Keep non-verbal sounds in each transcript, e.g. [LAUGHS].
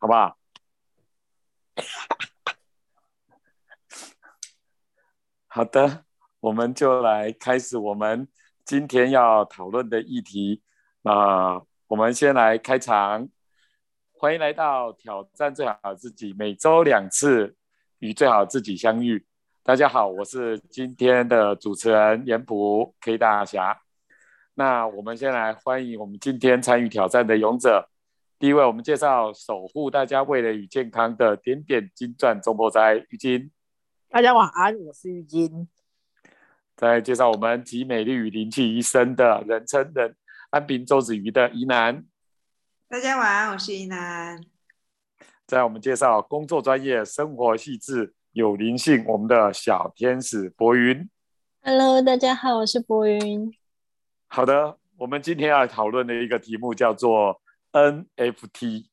好不好？[LAUGHS] 好的，我们就来开始我们今天要讨论的议题。那我们先来开场，欢迎来到挑战最好自己，每周两次与最好自己相遇。大家好，我是今天的主持人严普 K 大侠。那我们先来欢迎我们今天参与挑战的勇者。第一位，我们介绍守护大家味蕾与健康的点点金钻中波斋玉金。大家晚安，我是玉金。再介绍我们集美丽与灵气一身的人称人安平周子瑜的宜南。大家晚安，我是宜南。在我们介绍工作专业、生活细致、有灵性，我们的小天使博云。Hello，大家好，我是博云。好的，我们今天要讨论的一个题目叫做。NFT，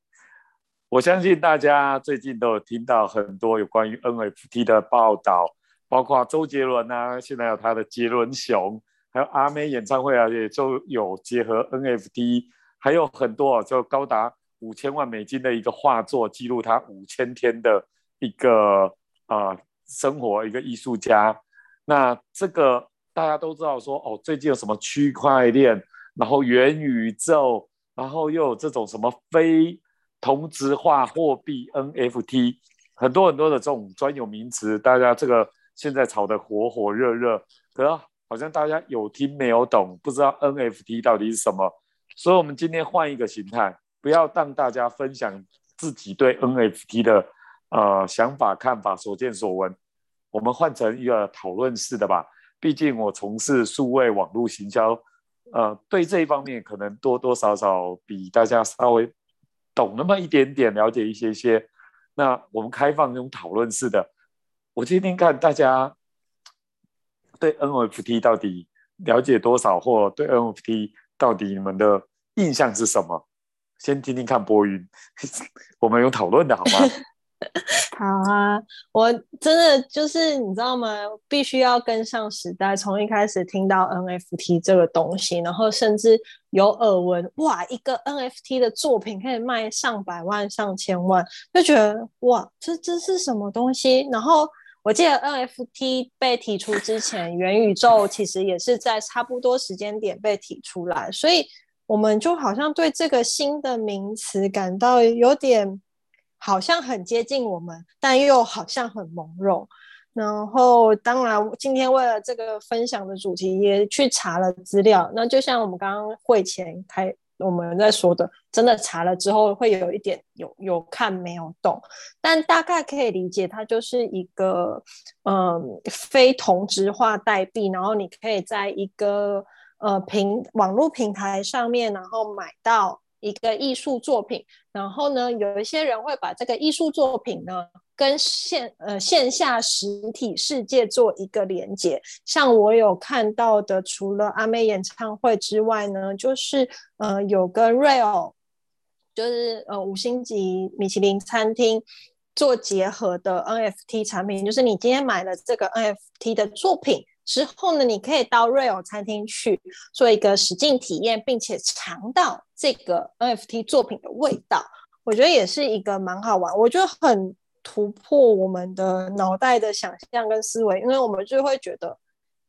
我相信大家最近都有听到很多有关于 NFT 的报道，包括周杰伦啊，现在有他的杰伦熊，还有阿妹演唱会啊，也就有结合 NFT，还有很多就高达五千万美金的一个画作，记录他五千天的一个啊生活，一个艺术家。那这个大家都知道说，哦，最近有什么区块链，然后元宇宙。然后又有这种什么非同质化货币 NFT，很多很多的这种专有名词，大家这个现在炒得火火热热，可好像大家有听没有懂，不知道 NFT 到底是什么。所以，我们今天换一个形态，不要让大家分享自己对 NFT 的呃想法、看法、所见所闻，我们换成一个讨论式的吧。毕竟我从事数位网络行销。呃，对这一方面可能多多少少比大家稍微懂那么一点点，了解一些些。那我们开放这种讨论式的，我听听看大家对 NFT 到底了解多少，或对 NFT 到底你们的印象是什么？先听听看波云，[LAUGHS] 我们有讨论的好吗？[LAUGHS] [LAUGHS] 好啊，我真的就是你知道吗？必须要跟上时代，从一开始听到 NFT 这个东西，然后甚至有耳闻，哇，一个 NFT 的作品可以卖上百万、上千万，就觉得哇，这这是什么东西？然后我记得 NFT 被提出之前，元宇宙其实也是在差不多时间点被提出来，所以我们就好像对这个新的名词感到有点。好像很接近我们，但又好像很朦胧。然后，当然，今天为了这个分享的主题，也去查了资料。那就像我们刚刚会前开我们在说的，真的查了之后，会有一点有有看没有懂，但大概可以理解，它就是一个嗯非同质化代币，然后你可以在一个呃平网络平台上面，然后买到。一个艺术作品，然后呢，有一些人会把这个艺术作品呢跟线呃线下实体世界做一个连接。像我有看到的，除了阿妹演唱会之外呢，就是呃有跟 Real，就是呃五星级米其林餐厅做结合的 NFT 产品，就是你今天买了这个 NFT 的作品。之后呢，你可以到 Real 餐厅去做一个实境体验，并且尝到这个 NFT 作品的味道。我觉得也是一个蛮好玩，我觉得很突破我们的脑袋的想象跟思维，因为我们就会觉得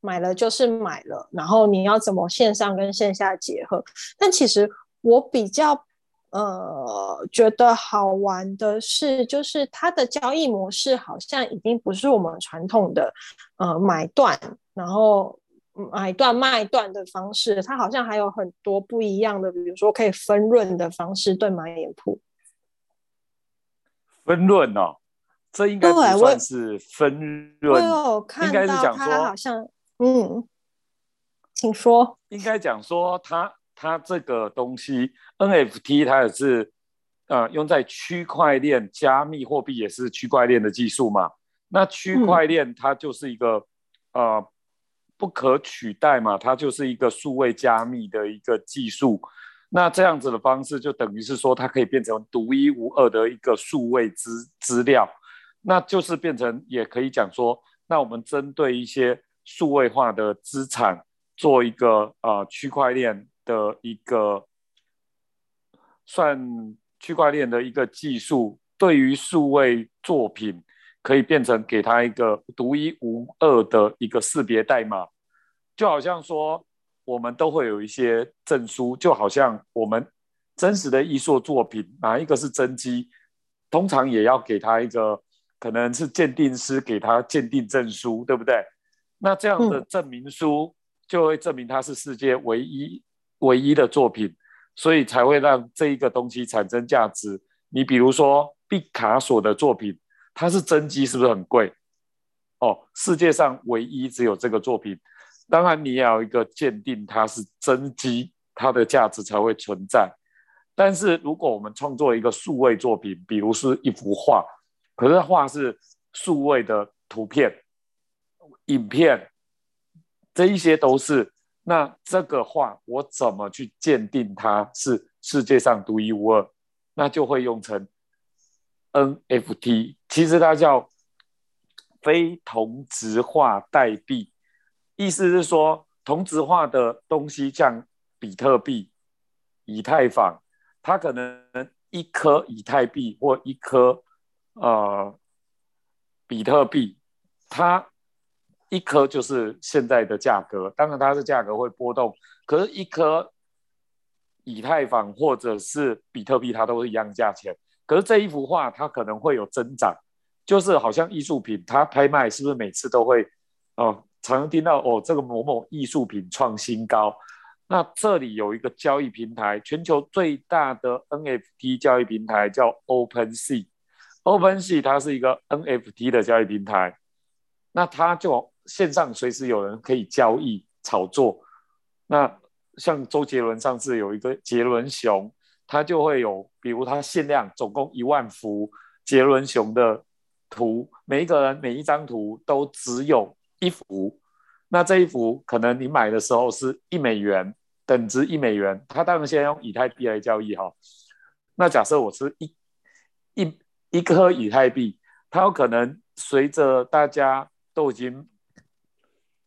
买了就是买了，然后你要怎么线上跟线下结合？但其实我比较。呃，觉得好玩的是，就是它的交易模式好像已经不是我们传统的呃买断，然后买断卖断的方式，它好像还有很多不一样的，比如说可以分润的方式，对吗？眼铺分润哦，这应该不算是分润，应该是讲说好像嗯，请说，应该讲说它。它这个东西 NFT，它也是呃用在区块链加密货币，也是区块链的技术嘛。那区块链它就是一个呃不可取代嘛，它就是一个数位加密的一个技术。那这样子的方式，就等于是说它可以变成独一无二的一个数位资资料。那就是变成也可以讲说，那我们针对一些数位化的资产做一个呃区块链。的一个算区块链的一个技术，对于数位作品可以变成给他一个独一无二的一个识别代码，就好像说我们都会有一些证书，就好像我们真实的艺术作品哪一个是真迹，通常也要给他一个可能是鉴定师给他鉴定证书，对不对？那这样的证明书就会证明它是世界唯一唯一的作品。所以才会让这一个东西产生价值。你比如说毕卡索的作品，它是真机，是不是很贵？哦，世界上唯一只有这个作品。当然，你要有一个鉴定它是真机，它的价值才会存在。但是，如果我们创作一个数位作品，比如是一幅画，可是画是数位的图片、影片，这一些都是。那这个画我怎么去鉴定它是世界上独一无二？那就会用成 NFT，其实它叫非同质化代币，意思是说同质化的东西像比特币、以太坊，它可能一颗以太币或一颗呃比特币，它。一颗就是现在的价格，当然它的价格会波动，可是，一颗以太坊或者是比特币，它都是一样价钱。可是这一幅画，它可能会有增长，就是好像艺术品，它拍卖是不是每次都会哦？常听到哦，这个某某艺术品创新高。那这里有一个交易平台，全球最大的 NFT 交易平台叫 OpenSea，OpenSea 它是一个 NFT 的交易平台，那它就。线上随时有人可以交易炒作，那像周杰伦上次有一个杰伦熊，他就会有，比如他限量总共一万幅杰伦熊的图，每一个人每一张图都只有一幅，那这一幅可能你买的时候是一美元，等值一美元，他当然先用以太币来交易哈。那假设我是一一一颗以太币，它有可能随着大家都已经。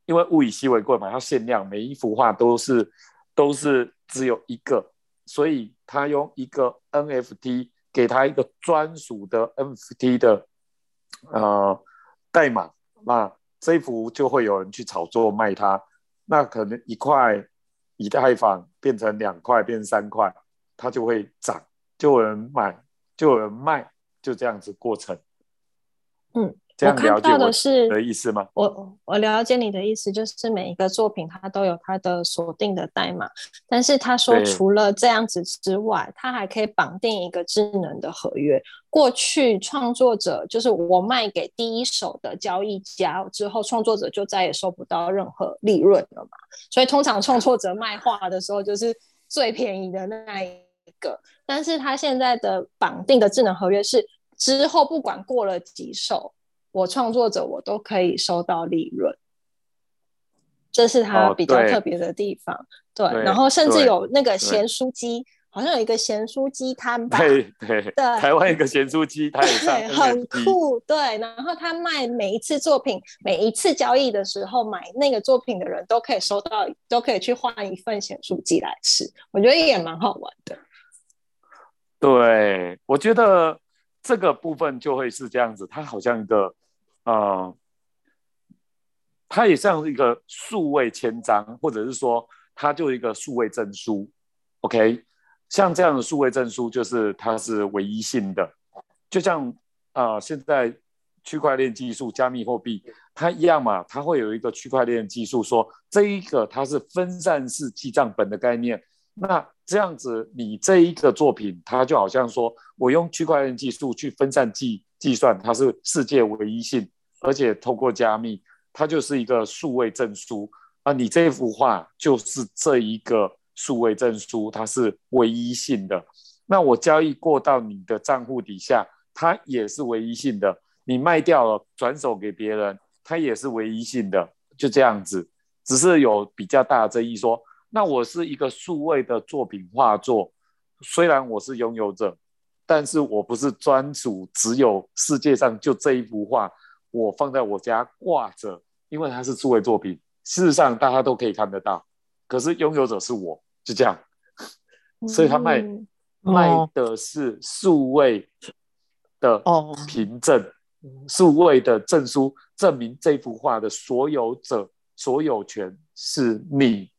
因为物以稀为贵嘛，它限量，每一幅画都是都是只有一个，所以他用一个 NFT 给他一个专属的 NFT 的呃代码，那这一幅就会有人去炒作卖它，那可能一块以太坊变成两块，变三块，它就会涨，就有人买，就有人卖，就这样子过程。嗯。我看到的是的意思吗？我我了解你的意思，就是每一个作品它都有它的锁定的代码，但是他说除了这样子之外，他还可以绑定一个智能的合约。过去创作者就是我卖给第一手的交易家之后，创作者就再也收不到任何利润了嘛。所以通常创作者卖画的时候就是最便宜的那一个，但是他现在的绑定的智能合约是之后不管过了几手。我创作者，我都可以收到利润，这是它比较特别的地方。对，然后甚至有那个咸酥鸡，好像有一个咸酥鸡摊吧？对对对，台湾一个咸酥鸡 [LAUGHS] 摊对，很酷。对，然后他卖每一次作品，每一次交易的时候，买那个作品的人都可以收到，都可以去换一份咸酥鸡来吃。我觉得也蛮好玩的。对，我觉得这个部分就会是这样子，它好像一个。啊，它也像是一个数位签章，或者是说，它就一个数位证书。OK，像这样的数位证书，就是它是唯一性的。就像啊，现在区块链技术、加密货币，它一样嘛，它会有一个区块链技术，说这一个它是分散式记账本的概念。那这样子，你这一个作品，它就好像说我用区块链技术去分散记。计算它是世界唯一性，而且透过加密，它就是一个数位证书啊！你这幅画就是这一个数位证书，它是唯一性的。那我交易过到你的账户底下，它也是唯一性的。你卖掉了，转手给别人，它也是唯一性的。就这样子，只是有比较大的争议，说那我是一个数位的作品画作，虽然我是拥有者。但是我不是专属，只有世界上就这一幅画，我放在我家挂着，因为它是数位作品，事实上大家都可以看得到。可是拥有者是我，就这样，所以他卖卖的是数位的凭证，数位的证书，证明这幅画的所有者所有权是你。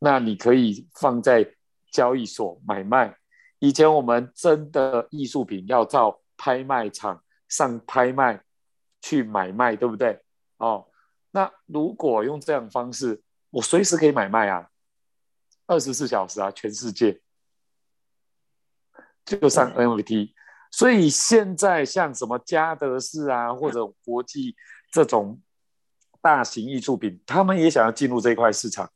那你可以放在交易所买卖。以前我们真的艺术品要到拍卖场上拍卖去买卖，对不对？哦，那如果用这样方式，我随时可以买卖啊，二十四小时啊，全世界就上 NFT。所以现在像什么嘉德士啊，或者国际这种大型艺术品，他们也想要进入这块市场。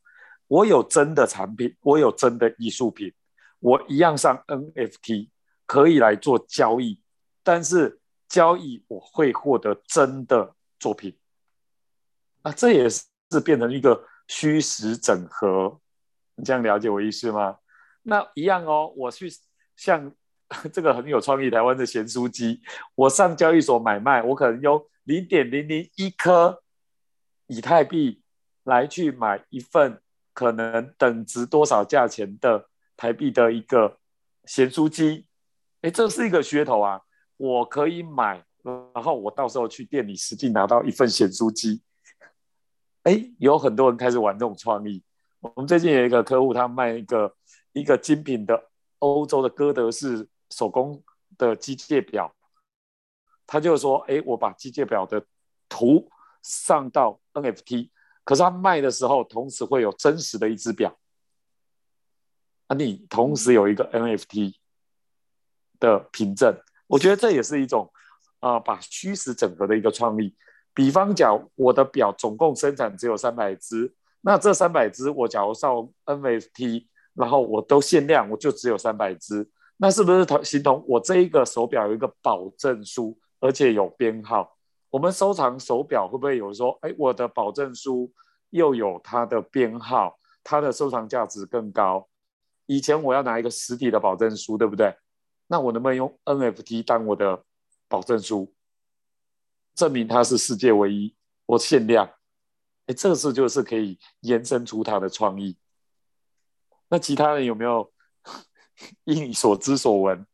我有真的产品，我有真的艺术品，我一样上 NFT 可以来做交易，但是交易我会获得真的作品，啊，这也是变成一个虚实整合，你这样了解我意思吗？那一样哦，我去像 [LAUGHS] 这个很有创意台湾的咸酥鸡，我上交易所买卖，我可能用零点零零一颗以太币来去买一份。可能等值多少价钱的台币的一个咸酥鸡，哎，这是一个噱头啊！我可以买，然后我到时候去店里实际拿到一份咸酥鸡。哎，有很多人开始玩这种创意。我们最近有一个客户，他卖一个一个精品的欧洲的哥德式手工的机械表，他就说：哎，我把机械表的图上到 NFT。可是他卖的时候，同时会有真实的一只表，啊，你同时有一个 NFT 的凭证，我觉得这也是一种啊，把虚实整合的一个创意。比方讲，我的表总共生产只有三百只，那这三百只我假如上 NFT，然后我都限量，我就只有三百只，那是不是同形同我这一个手表有一个保证书，而且有编号？我们收藏手表会不会有说，哎，我的保证书又有它的编号，它的收藏价值更高？以前我要拿一个实体的保证书，对不对？那我能不能用 NFT 当我的保证书，证明它是世界唯一，我限量？哎，这是就是可以延伸出它的创意。那其他人有没有 [LAUGHS] 依你所知所闻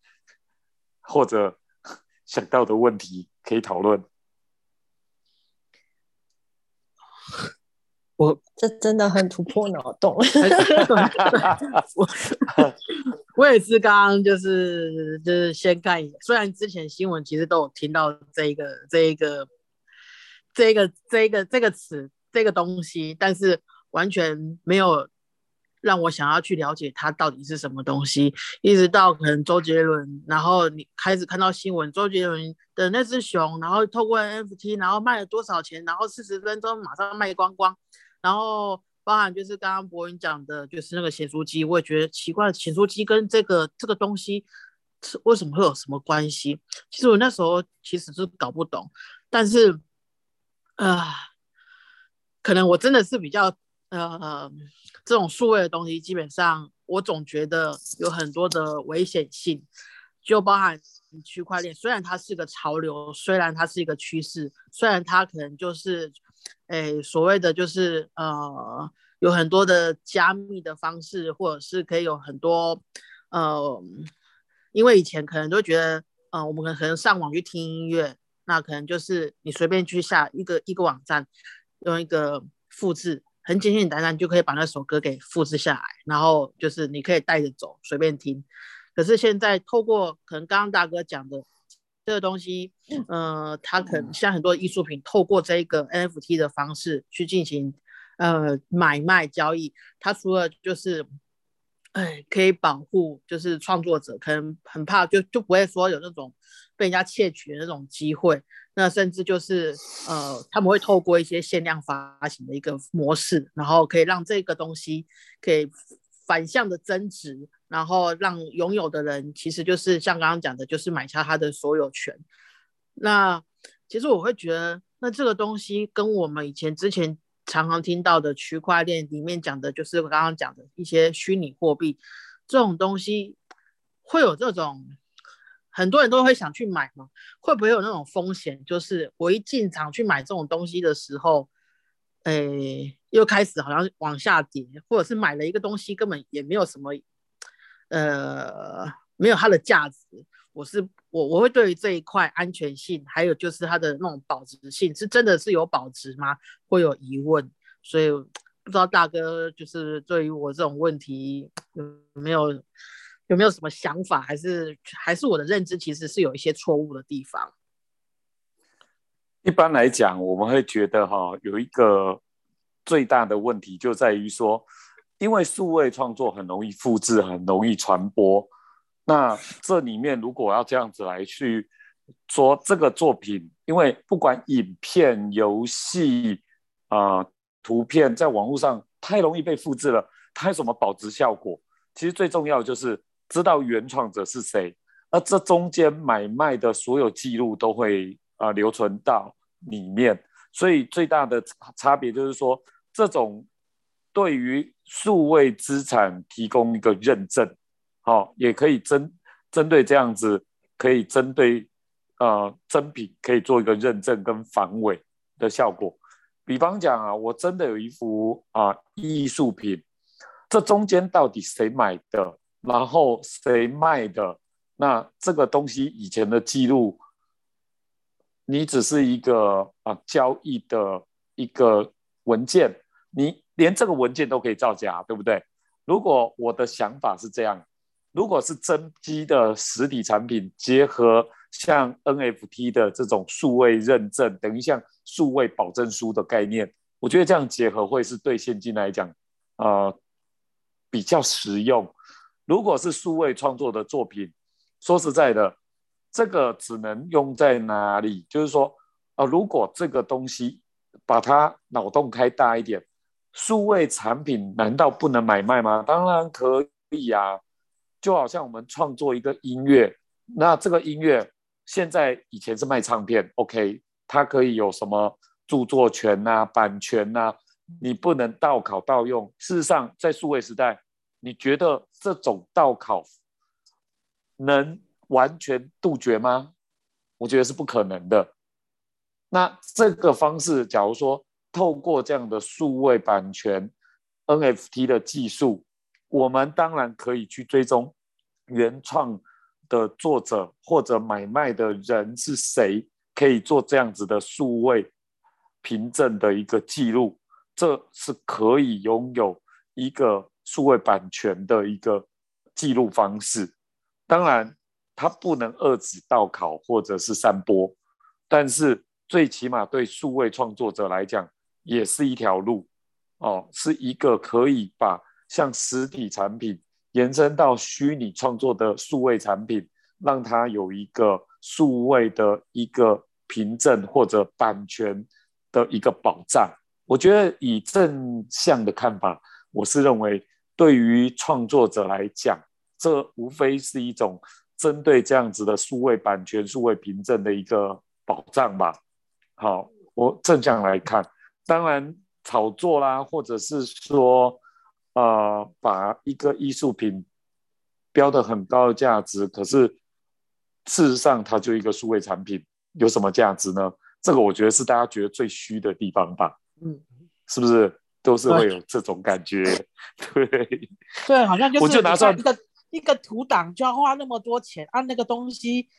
或者想到的问题可以讨论？我这真的很突破脑洞。[LAUGHS] 我 [LAUGHS] 我也是刚刚就是就是先看，虽然之前新闻其实都有听到这一个这一个这一个这一个这个词这个东西，但是完全没有让我想要去了解它到底是什么东西。一直到可能周杰伦，然后你开始看到新闻，周杰伦的那只熊，然后透过 NFT，然后卖了多少钱，然后四十分钟马上卖光光。然后包含就是刚刚博云讲的，就是那个咸酥鸡，我也觉得奇怪，咸酥鸡跟这个这个东西是为什么会有什么关系？其实我那时候其实是搞不懂，但是啊，可能我真的是比较呃，这种数位的东西，基本上我总觉得有很多的危险性，就包含区块链，虽然它是个潮流，虽然它是一个趋势，虽然它可能就是。诶，所谓的就是呃，有很多的加密的方式，或者是可以有很多呃，因为以前可能都觉得，呃，我们可能可能上网去听音乐，那可能就是你随便去下一个一个网站，用一个复制，很简简单单就可以把那首歌给复制下来，然后就是你可以带着走，随便听。可是现在透过可能刚刚大哥讲的。这个东西，呃，它可能像很多艺术品，透过这个 NFT 的方式去进行，呃，买卖交易。它除了就是，哎，可以保护，就是创作者可能很怕，就就不会说有那种被人家窃取的那种机会。那甚至就是，呃，他们会透过一些限量发行的一个模式，然后可以让这个东西可以反向的增值。然后让拥有的人，其实就是像刚刚讲的，就是买下他的所有权。那其实我会觉得，那这个东西跟我们以前之前常常听到的区块链里面讲的，就是我刚刚讲的一些虚拟货币这种东西，会有这种很多人都会想去买吗？会不会有那种风险？就是我一进场去买这种东西的时候，诶，又开始好像往下跌，或者是买了一个东西根本也没有什么。呃，没有它的价值，我是我我会对于这一块安全性，还有就是它的那种保值性，是真的是有保值吗？会有疑问，所以不知道大哥就是对于我这种问题有没有有没有什么想法，还是还是我的认知其实是有一些错误的地方。一般来讲，我们会觉得哈，有一个最大的问题就在于说，因为数位创作很容易复制，很容易传播。那这里面如果要这样子来去说这个作品，因为不管影片、游戏啊、图片，在网络上太容易被复制了，它有什么保值效果？其实最重要就是知道原创者是谁，而这中间买卖的所有记录都会。啊，留存到里面，所以最大的差别就是说，这种对于数位资产提供一个认证，好，也可以针针对这样子，可以针对呃真品可以做一个认证跟防伪的效果。比方讲啊，我真的有一幅啊艺术品，这中间到底谁买的，然后谁卖的，那这个东西以前的记录。你只是一个啊交易的一个文件，你连这个文件都可以造假，对不对？如果我的想法是这样，如果是真机的实体产品，结合像 NFT 的这种数位认证，等于像数位保证书的概念，我觉得这样结合会是对现金来讲，呃，比较实用。如果是数位创作的作品，说实在的。这个只能用在哪里？就是说，啊，如果这个东西把它脑洞开大一点，数位产品难道不能买卖吗？当然可以啊！就好像我们创作一个音乐，那这个音乐现在以前是卖唱片，OK，它可以有什么著作权呐、版权呐，你不能盗拷盗用。事实上，在数位时代，你觉得这种盗拷能？完全杜绝吗？我觉得是不可能的。那这个方式，假如说透过这样的数位版权 NFT 的技术，我们当然可以去追踪原创的作者或者买卖的人是谁，可以做这样子的数位凭证的一个记录，这是可以拥有一个数位版权的一个记录方式。当然。它不能遏止盗拷或者是散播，但是最起码对数位创作者来讲，也是一条路哦，是一个可以把像实体产品延伸到虚拟创作的数位产品，让它有一个数位的一个凭证或者版权的一个保障。我觉得以正向的看法，我是认为对于创作者来讲，这无非是一种。针对这样子的数位版权、数位凭证的一个保障吧。好，我正向来看，当然炒作啦，或者是说，呃，把一个艺术品标的很高的价值，可是事实上它就一个数位产品，有什么价值呢？这个我觉得是大家觉得最虚的地方吧。嗯，是不是都是会有这种感觉？[LAUGHS] 对，对，好像就是我就拿上一个。一个图档就要花那么多钱啊！那个东西，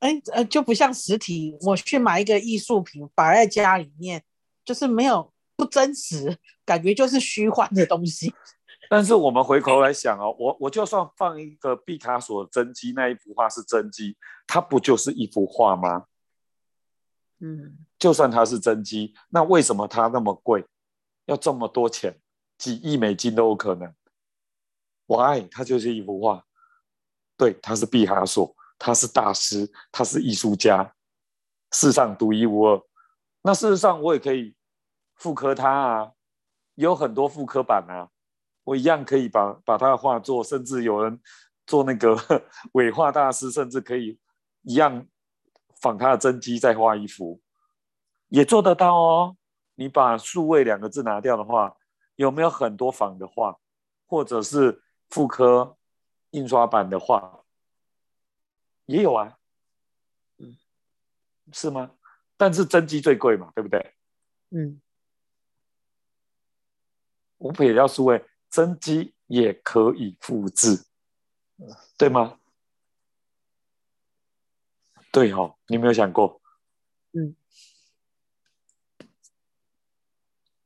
哎呃，就不像实体。我去买一个艺术品摆在家里面，就是没有不真实，感觉就是虚幻的东西。[LAUGHS] 但是我们回头来想哦，我我就算放一个毕卡索真迹，那一幅画是真迹，它不就是一幅画吗？嗯，就算它是真迹，那为什么它那么贵，要这么多钱，几亿美金都有可能？Why？它就是一幅画，对，它是毕卡索，他是大师，他是艺术家，世上独一无二。那事实上，我也可以复刻他啊，有很多复刻版啊，我一样可以把把他的画作，甚至有人做那个 [LAUGHS] 伪画大师，甚至可以一样仿他的真迹再画一幅，也做得到哦。你把数位两个字拿掉的话，有没有很多仿的画，或者是？复刻印刷版的画也有啊，嗯，是吗？但是真机最贵嘛，对不对？嗯，我们也要数位真机也可以复制，对吗？对哦，你没有想过？嗯。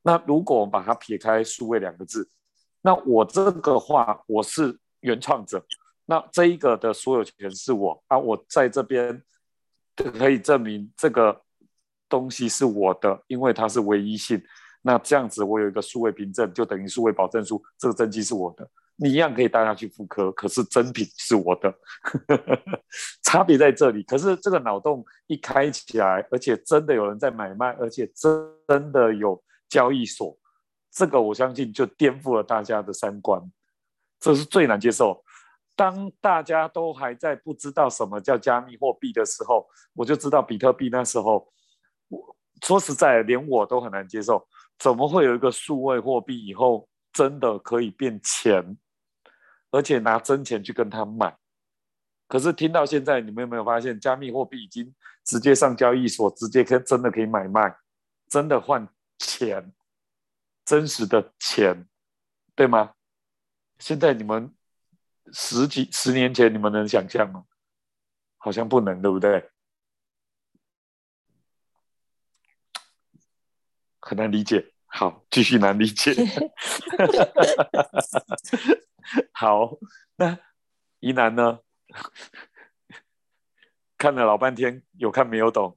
那如果我把它撇开“数位”两个字，那我这个话我是原创者，那这一个的所有权是我啊，我在这边可以证明这个东西是我的，因为它是唯一性。那这样子，我有一个数位凭证，就等于数位保证书，这个真迹是我的。你一样可以带它去复刻，可是真品是我的，[LAUGHS] 差别在这里。可是这个脑洞一开起来，而且真的有人在买卖，而且真的有交易所，这个我相信就颠覆了大家的三观，这是最难接受。当大家都还在不知道什么叫加密货币的时候，我就知道比特币那时候，我说实在，连我都很难接受，怎么会有一个数位货币以后真的可以变钱？而且拿真钱去跟他买，可是听到现在，你们有没有发现，加密货币已经直接上交易所，直接可真的可以买卖，真的换钱，真实的钱，对吗？现在你们十几十年前，你们能想象吗？好像不能，对不对？很难理解。好，继续难理解。[LAUGHS] 好，那疑难呢？[LAUGHS] 看了老半天，有看没有懂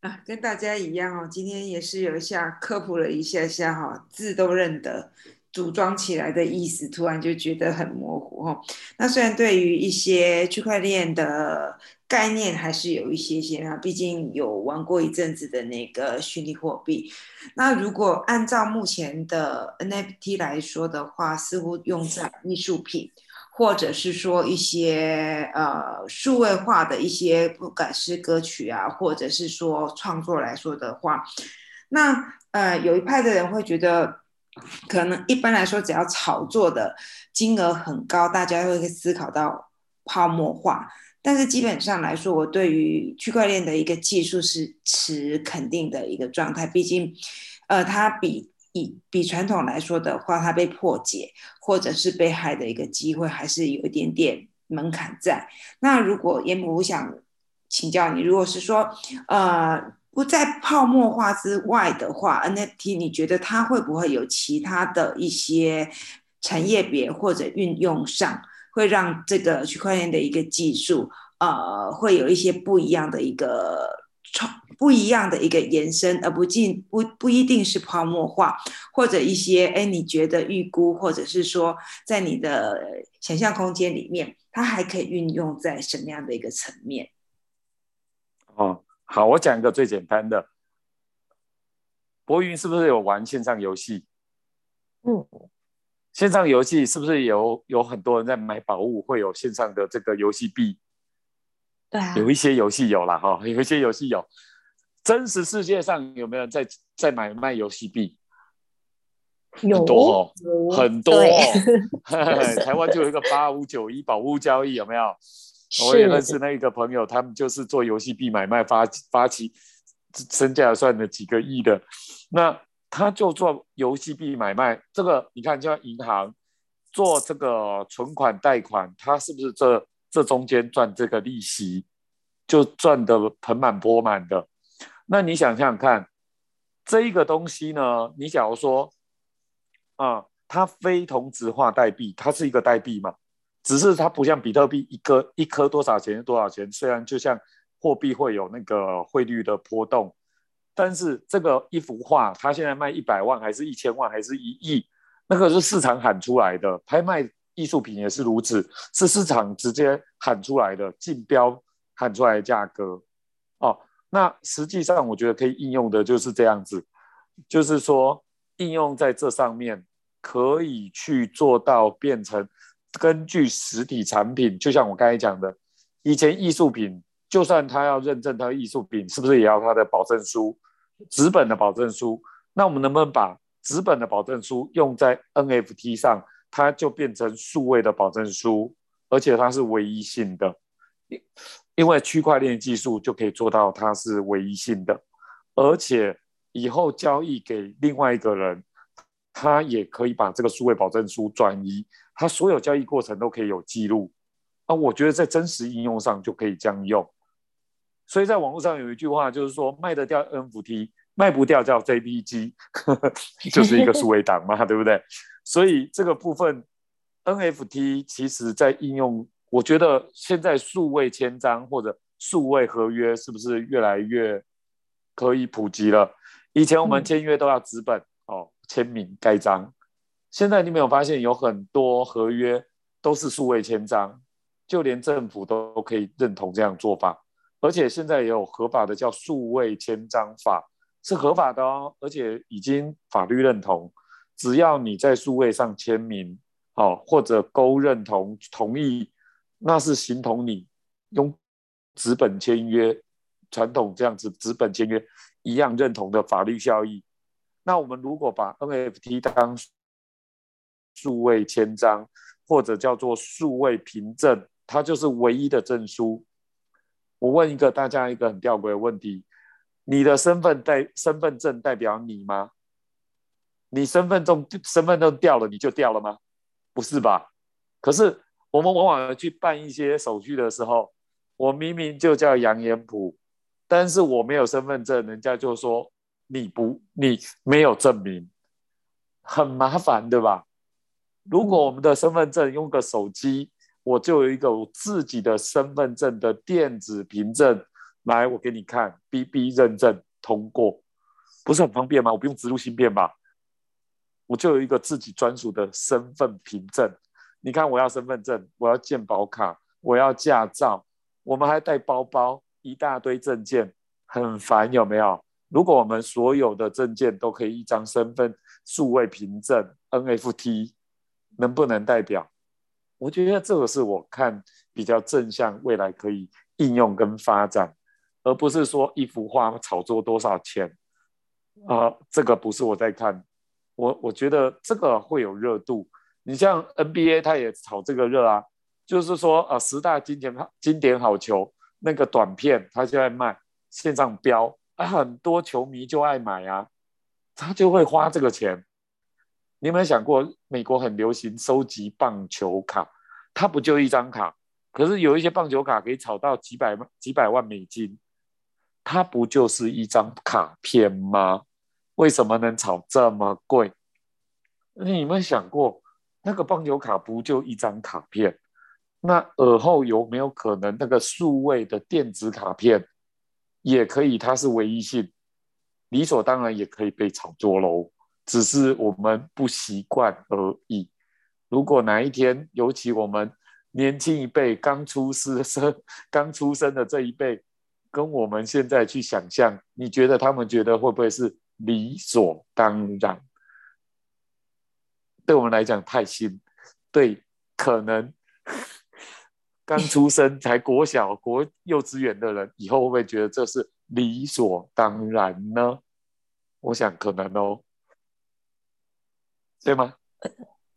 啊？跟大家一样哦，今天也是有一下科普了一下下哈，字都认得，组装起来的意思突然就觉得很模糊哈。那虽然对于一些区块链的概念还是有一些些啊，毕竟有玩过一阵子的那个虚拟货币。那如果按照目前的 NFT 来说的话，似乎用在艺术品，或者是说一些呃数位化的一些不管是歌曲啊，或者是说创作来说的话，那呃有一派的人会觉得，可能一般来说只要炒作的金额很高，大家会思考到泡沫化。但是基本上来说，我对于区块链的一个技术是持肯定的一个状态。毕竟，呃，它比以比传统来说的话，它被破解或者是被害的一个机会还是有一点点门槛在。那如果严母，我想请教你，如果是说，呃，不在泡沫化之外的话，NFT，你觉得它会不会有其他的一些产业别或者运用上？会让这个区块链的一个技术，呃，会有一些不一样的一个创，不一样的一个延伸，而不尽不不一定是泡沫化，或者一些哎，你觉得预估，或者是说在你的想象空间里面，它还可以运用在什么样的一个层面？哦，好，我讲一个最简单的，博云是不是有玩线上游戏？嗯。线上游戏是不是有有很多人在买宝物，会有线上的这个游戏币？对啊，有一些游戏有了哈，有一些游戏有。真实世界上有没有在在买卖游戏币？有多哦，很多。[LAUGHS] 台湾就有一个八五九一宝物交易，有没有？我也认识那一个朋友，他们就是做游戏币买卖，发发起身价算了几个亿的。那他就做游戏币买卖，这个你看，就像银行做这个存款贷款，他是不是这这中间赚这个利息，就赚得盆满钵满的？那你想想看，这一个东西呢？你假如说，啊，它非同质化代币，它是一个代币嘛，只是它不像比特币，一颗一颗多少钱多少钱，虽然就像货币会有那个汇率的波动。但是这个一幅画，它现在卖一百万，还是一千万，还是一亿？那个是市场喊出来的。拍卖艺术品也是如此，是市场直接喊出来的，竞标喊出来的价格。哦，那实际上我觉得可以应用的就是这样子，就是说应用在这上面，可以去做到变成根据实体产品，就像我刚才讲的，以前艺术品，就算他要认证他的艺术品，是不是也要他的保证书？纸本的保证书，那我们能不能把纸本的保证书用在 NFT 上，它就变成数位的保证书，而且它是唯一性的，因因为区块链技术就可以做到它是唯一性的，而且以后交易给另外一个人，他也可以把这个数位保证书转移，他所有交易过程都可以有记录，啊，我觉得在真实应用上就可以这样用，所以在网络上有一句话，就是说卖得掉 NFT，卖不掉叫 JPG，[LAUGHS] 就是一个数位档嘛，对不对？所以这个部分 NFT 其实在应用，我觉得现在数位签章或者数位合约是不是越来越可以普及了？以前我们签约都要纸本哦，签名盖章，现在你没有发现有很多合约都是数位签章，就连政府都可以认同这样做法。而且现在也有合法的叫数位签章法，是合法的哦，而且已经法律认同，只要你在数位上签名，哦或者勾认同同意，那是形同你用纸本签约，传统这样子纸本签约一样认同的法律效益。那我们如果把 NFT 当数位签章，或者叫做数位凭证，它就是唯一的证书。我问一个大家一个很吊诡的问题：你的身份代身份证代表你吗？你身份证身份证掉了你就掉了吗？不是吧？可是我们往往去办一些手续的时候，我明明就叫杨延普，但是我没有身份证，人家就说你不你没有证明，很麻烦对吧？如果我们的身份证用个手机。我就有一个我自己的身份证的电子凭证，来，我给你看，B B 认证通过，不是很方便吗？我不用植入芯片吧？我就有一个自己专属的身份凭证。你看，我要身份证，我要健保卡，我要驾照，我们还带包包，一大堆证件，很烦，有没有？如果我们所有的证件都可以一张身份数位凭证 N F T，能不能代表？我觉得这个是我看比较正向，未来可以应用跟发展，而不是说一幅画炒作多少钱啊，这个不是我在看。我我觉得这个会有热度。你像 NBA，他也炒这个热啊，就是说啊，十大经典经典好球那个短片，他就在卖线上标很多球迷就爱买啊，他就会花这个钱。你有没有想过，美国很流行收集棒球卡，它不就一张卡？可是有一些棒球卡可以炒到几百万、几百万美金，它不就是一张卡片吗？为什么能炒这么贵？你有没有想过，那个棒球卡不就一张卡片？那尔后有没有可能那个数位的电子卡片也可以？它是唯一性，理所当然也可以被炒作喽。只是我们不习惯而已。如果哪一天，尤其我们年轻一辈刚出生、[LAUGHS] 刚出生的这一辈，跟我们现在去想象，你觉得他们觉得会不会是理所当然？对我们来讲太新，对，可能刚出生才国小、[LAUGHS] 国幼稚园的人，以后会不会觉得这是理所当然呢？我想可能哦。对吗？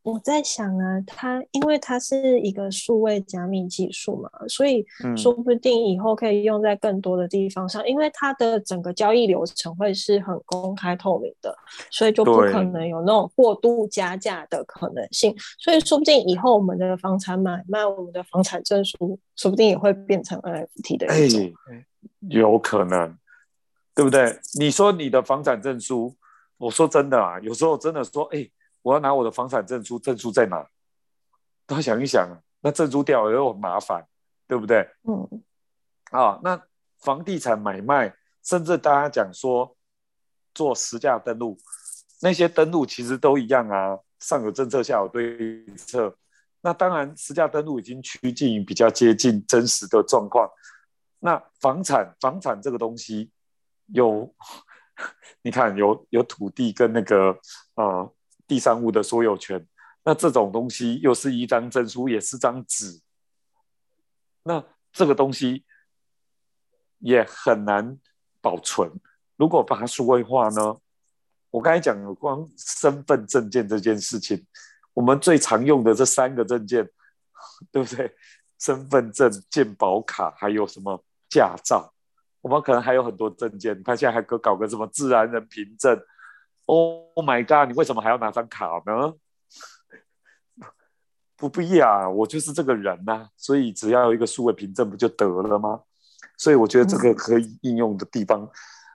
我在想啊，它因为它是一个数位加密技术嘛，所以说不定以后可以用在更多的地方上。因为它的整个交易流程会是很公开透明的，所以就不可能有那种过度加价的可能性。所以说不定以后我们的房产买卖，我们的房产证书，说不定也会变成 NFT 的一种。有可能，对不对？你说你的房产证书，我说真的啊，有时候真的说，哎。我要拿我的房产证书，证书在哪？大家想一想，那证书掉了又很麻烦，对不对？嗯。啊，那房地产买卖，甚至大家讲说做实价登录，那些登录其实都一样啊，上有政策，下有对策。那当然，实价登录已经趋近于比较接近真实的状况。那房产，房产这个东西有，[LAUGHS] 你看有有土地跟那个啊。第三物的所有权，那这种东西又是一张证书，也是张纸，那这个东西也很难保存。如果把它数位化呢？我刚才讲了，光身份证件这件事情，我们最常用的这三个证件，对不对？身份证、健保卡，还有什么驾照？我们可能还有很多证件。你看现在还可搞个什么自然人凭证？Oh my god！你为什么还要拿张卡呢？[LAUGHS] 不必啊，我就是这个人呐，所以只要有一个数位凭证不就得了吗？所以我觉得这个可以应用的地方，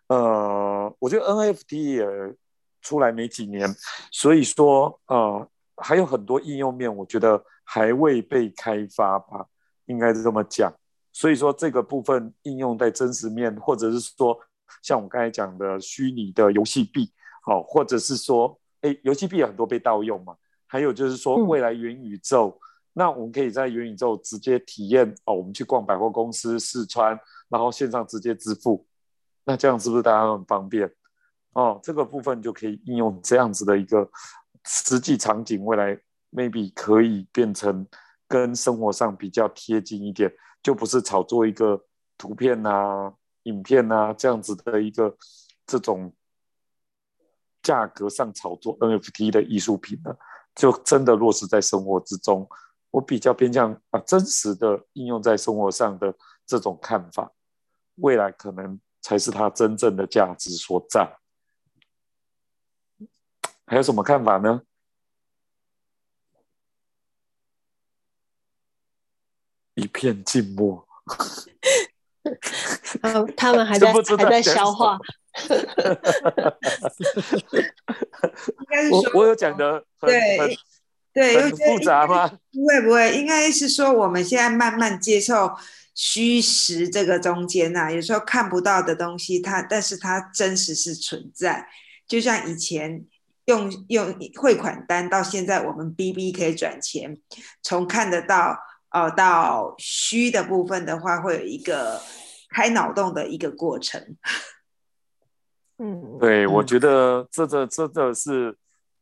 呃，我觉得 NFT 也出来没几年，所以说呃还有很多应用面，我觉得还未被开发吧，应该是这么讲。所以说这个部分应用在真实面，或者是说像我刚才讲的虚拟的游戏币，好，或者是说，哎，游戏币有很多被盗用嘛，还有就是说未来元宇宙。那我们可以在元宇宙直接体验哦，我们去逛百货公司试穿，然后线上直接支付，那这样是不是大家很方便？哦，这个部分就可以应用这样子的一个实际场景，未来 maybe 可以变成跟生活上比较贴近一点，就不是炒作一个图片呐、影片呐这样子的一个这种价格上炒作 NFT 的艺术品呢，就真的落实在生活之中。我比较偏向啊，真实的应用在生活上的这种看法，未来可能才是它真正的价值所在。还有什么看法呢？一片静默。嗯，[LAUGHS] 他们还在 [LAUGHS] 还在消化。[LAUGHS] [LAUGHS] 我我有讲的很很。对，很复杂吗？不会不会，应该是说我们现在慢慢接受虚实这个中间呐，有时候看不到的东西，它但是它真实是存在。就像以前用用汇款单，到现在我们 B B 可以转钱，从看得到哦到虚的部分的话，会有一个开脑洞的一个过程。嗯，对，我觉得这这这这是。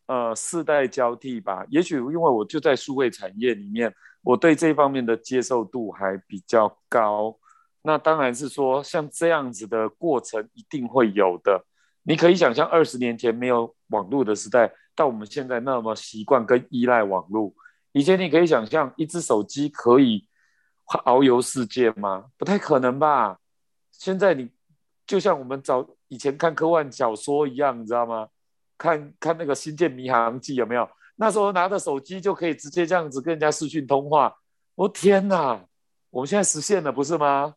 呃，世代交替吧。也许因为我就在数位产业里面，我对这方面的接受度还比较高。那当然是说，像这样子的过程一定会有的。你可以想象，二十年前没有网络的时代，到我们现在那么习惯跟依赖网络。以前你可以想象，一只手机可以遨游世界吗？不太可能吧。现在你就像我们早以前看科幻小说一样，你知道吗？看看那个《星舰迷航记》有没有？那时候拿着手机就可以直接这样子跟人家视讯通话。我天哪！我们现在实现了，不是吗？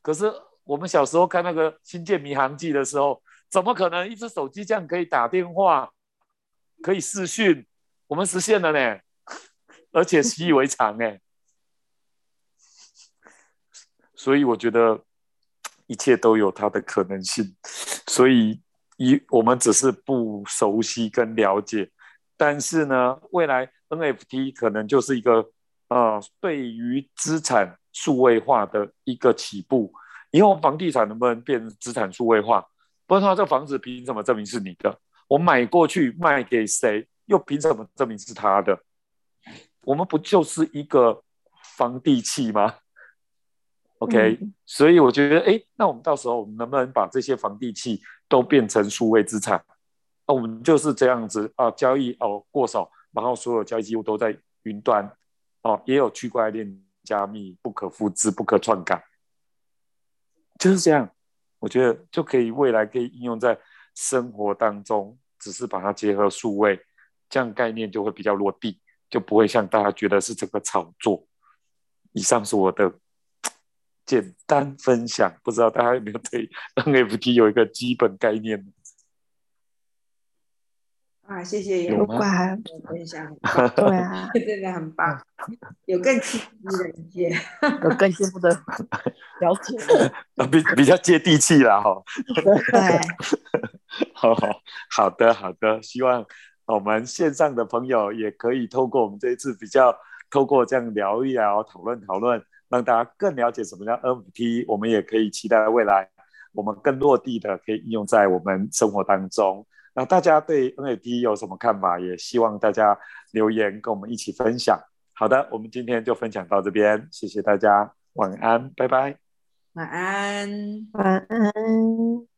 可是我们小时候看那个《星舰迷航记》的时候，怎么可能一只手机这样可以打电话、可以视讯？我们实现了呢，[LAUGHS] 而且习以为常哎。所以我觉得一切都有它的可能性，所以。一，我们只是不熟悉跟了解，但是呢，未来 NFT 可能就是一个呃，对于资产数位化的一个起步。以后房地产能不能变资产数位化？不然的话，这房子凭什么证明是你的？我买过去卖给谁，又凭什么证明是他的？我们不就是一个房地契吗？OK，所以我觉得，哎，那我们到时候我们能不能把这些房地契？都变成数位资产，那我们就是这样子啊，交易哦过手，然后所有交易记录都在云端，哦，也有区块链加密，不可复制、不可篡改，就是这样。我觉得就可以未来可以应用在生活当中，只是把它结合数位，这样概念就会比较落地，就不会像大家觉得是这个炒作。以上是我的。简单分享，不知道大家有没有对 [LAUGHS] NFT 有一个基本概念？啊，谢谢有关分享，[LAUGHS] 对啊，真的很棒，有更进一步的理解，[LAUGHS] 有更进一步的了解，比比较接地气了哈。对，好好好的好的，希望我们线上的朋友也可以透过我们这一次比较，透过这样聊一聊，讨论讨论。让大家更了解什么叫 NFT，我们也可以期待未来我们更落地的可以应用在我们生活当中。那大家对 NFT 有什么看法？也希望大家留言跟我们一起分享。好的，我们今天就分享到这边，谢谢大家，晚安，拜拜。晚安，晚安。